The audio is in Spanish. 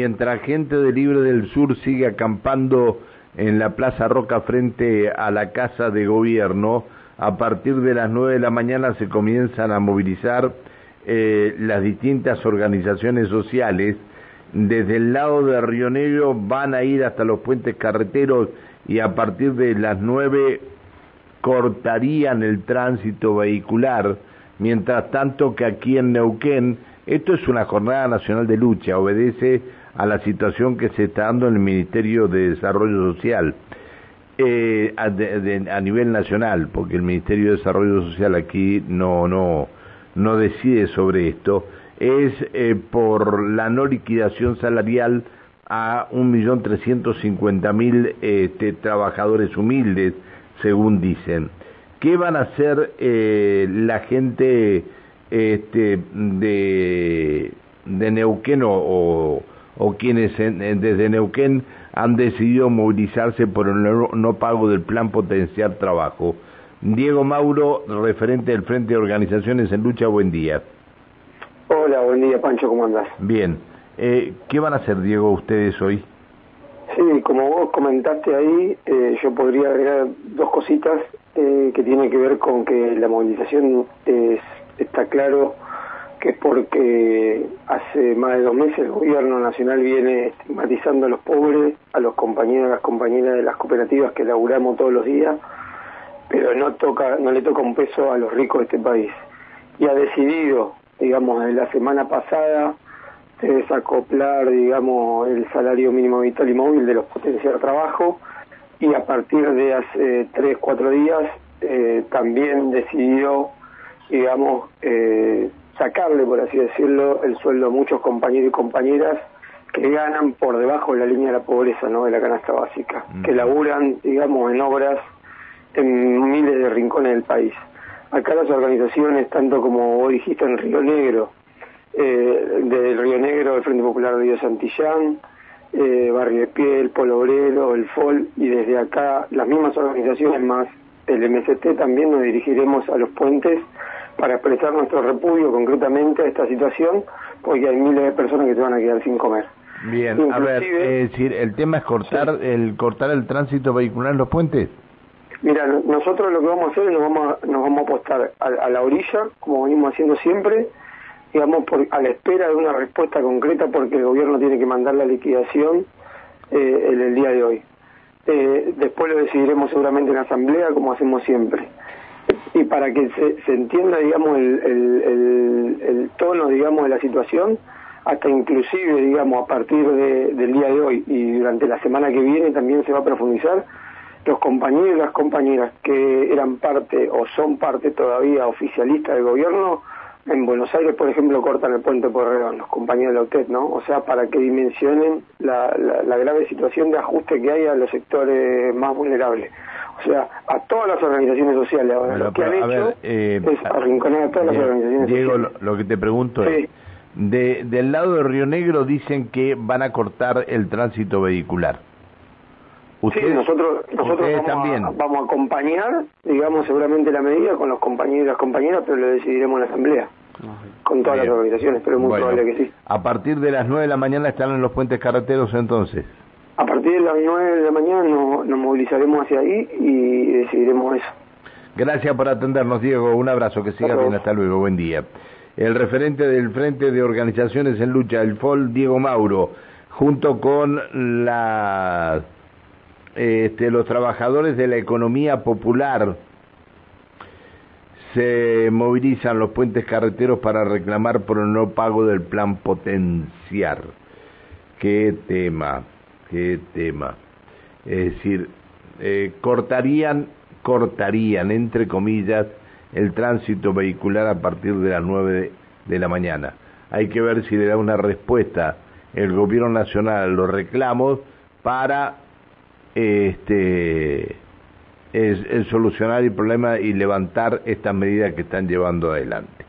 mientras gente de Libre del Sur sigue acampando en la Plaza Roca frente a la Casa de Gobierno, a partir de las nueve de la mañana se comienzan a movilizar eh, las distintas organizaciones sociales. Desde el lado de Río Negro van a ir hasta los puentes carreteros y a partir de las nueve cortarían el tránsito vehicular, mientras tanto que aquí en Neuquén esto es una jornada nacional de lucha, obedece a la situación que se está dando en el Ministerio de Desarrollo Social eh, a, nivel nacional, porque el Ministerio de Desarrollo Social aquí no no no decide sobre esto, es eh, por la no liquidación salarial a 1.350.000 este, trabajadores humildes, según dicen. ¿Qué van a hacer eh, la gente este, de, de Neuquén o, o, quienes desde Neuquén han decidido movilizarse por el no, pago del plan potenciar trabajo. Diego Mauro, referente del Frente de Organizaciones en Lucha, buen día. Hola, buen día Pancho, ¿cómo andas? Bien. Eh, ¿Qué van a hacer, Diego, ustedes hoy? Sí, como vos comentaste ahí, eh, yo podría agregar dos cositas eh, que tienen que ver con que la movilización es está claro que es porque hace más de dos meses el gobierno nacional viene estigmatizando a los pobres, a los compañeros y las compañeras de las cooperativas que laburamos todos los días, pero no toca, no le toca un peso a los ricos de este país. Y ha decidido, digamos, desde la semana pasada, desacoplar, digamos, el salario mínimo vital y móvil de los potenciales de trabajo, y a partir de hace tres, cuatro días, eh, también decidió digamos, eh, sacarle, por así decirlo, el sueldo a muchos compañeros y compañeras que ganan por debajo de la línea de la pobreza, ¿no? De la canasta básica, que laburan, digamos, en obras en miles de rincones del país. Acá las organizaciones, tanto como vos dijiste en Río Negro, eh, desde el Río Negro, el Frente Popular de Dios Santillán, eh, Barrio de Piel, Polo Obrero, el FOL, y desde acá las mismas organizaciones más el MST también nos dirigiremos a los puentes para expresar nuestro repudio concretamente a esta situación, porque hay miles de personas que se van a quedar sin comer. Bien, a ver, es decir, el tema es cortar el cortar el tránsito vehicular en los puentes. Mira, nosotros lo que vamos a hacer es nos vamos a, nos vamos a apostar a, la orilla, como venimos haciendo siempre, digamos, por, a la espera de una respuesta concreta, porque el gobierno tiene que mandar la liquidación eh, en el día de hoy. Eh, después lo decidiremos seguramente en asamblea, como hacemos siempre y para que se, se entienda, digamos, el, tono, digamos, de la situación, hasta inclusive, digamos, a partir de, del día de hoy y durante la semana que viene también se va a profundizar, los compañeros y las compañeras que eran parte o son parte todavía oficialista del gobierno, en Buenos Aires, por ejemplo, cortan el puente por Redón, los compañeros de la UTED, ¿no? O sea, para que dimensionen la grave situación de ajuste que hay a los sectores más vulnerables. O sea, a todas las organizaciones sociales ahora lo que han hecho eh, es arrinconar a todas las organizaciones Diego, lo, que te pregunto es, de, del lado de Río Negro dicen que van a cortar el tránsito vehicular. ¿Ustedes, sí, nosotros, nosotros vamos, también? A, vamos a acompañar, digamos, seguramente la medida con los compañeros y las compañeras, pero lo decidiremos en la asamblea con todas las organizaciones, pero es muy probable que sí. A partir de las 9 de la mañana están en los puentes carreteros entonces. Partir de las 9 de la mañana nos, movilizaremos hacia ahí y decidiremos eso. Gracias por atendernos, Diego. Un abrazo, que siga bien. Hasta luego. Buen día. El referente del Frente de Organizaciones en Lucha, el FOL, Diego Mauro, junto con la, este, los trabajadores de la economía popular, se movilizan los puentes carreteros para reclamar por el no pago del plan potenciar. Qué tema qué tema. Es decir, eh, cortarían, cortarían, entre comillas, el tránsito vehicular a partir de las nueve de, la mañana. Hay que ver si le da una respuesta el gobierno nacional a los reclamos para este es, solucionar el problema y levantar estas medidas que están llevando adelante.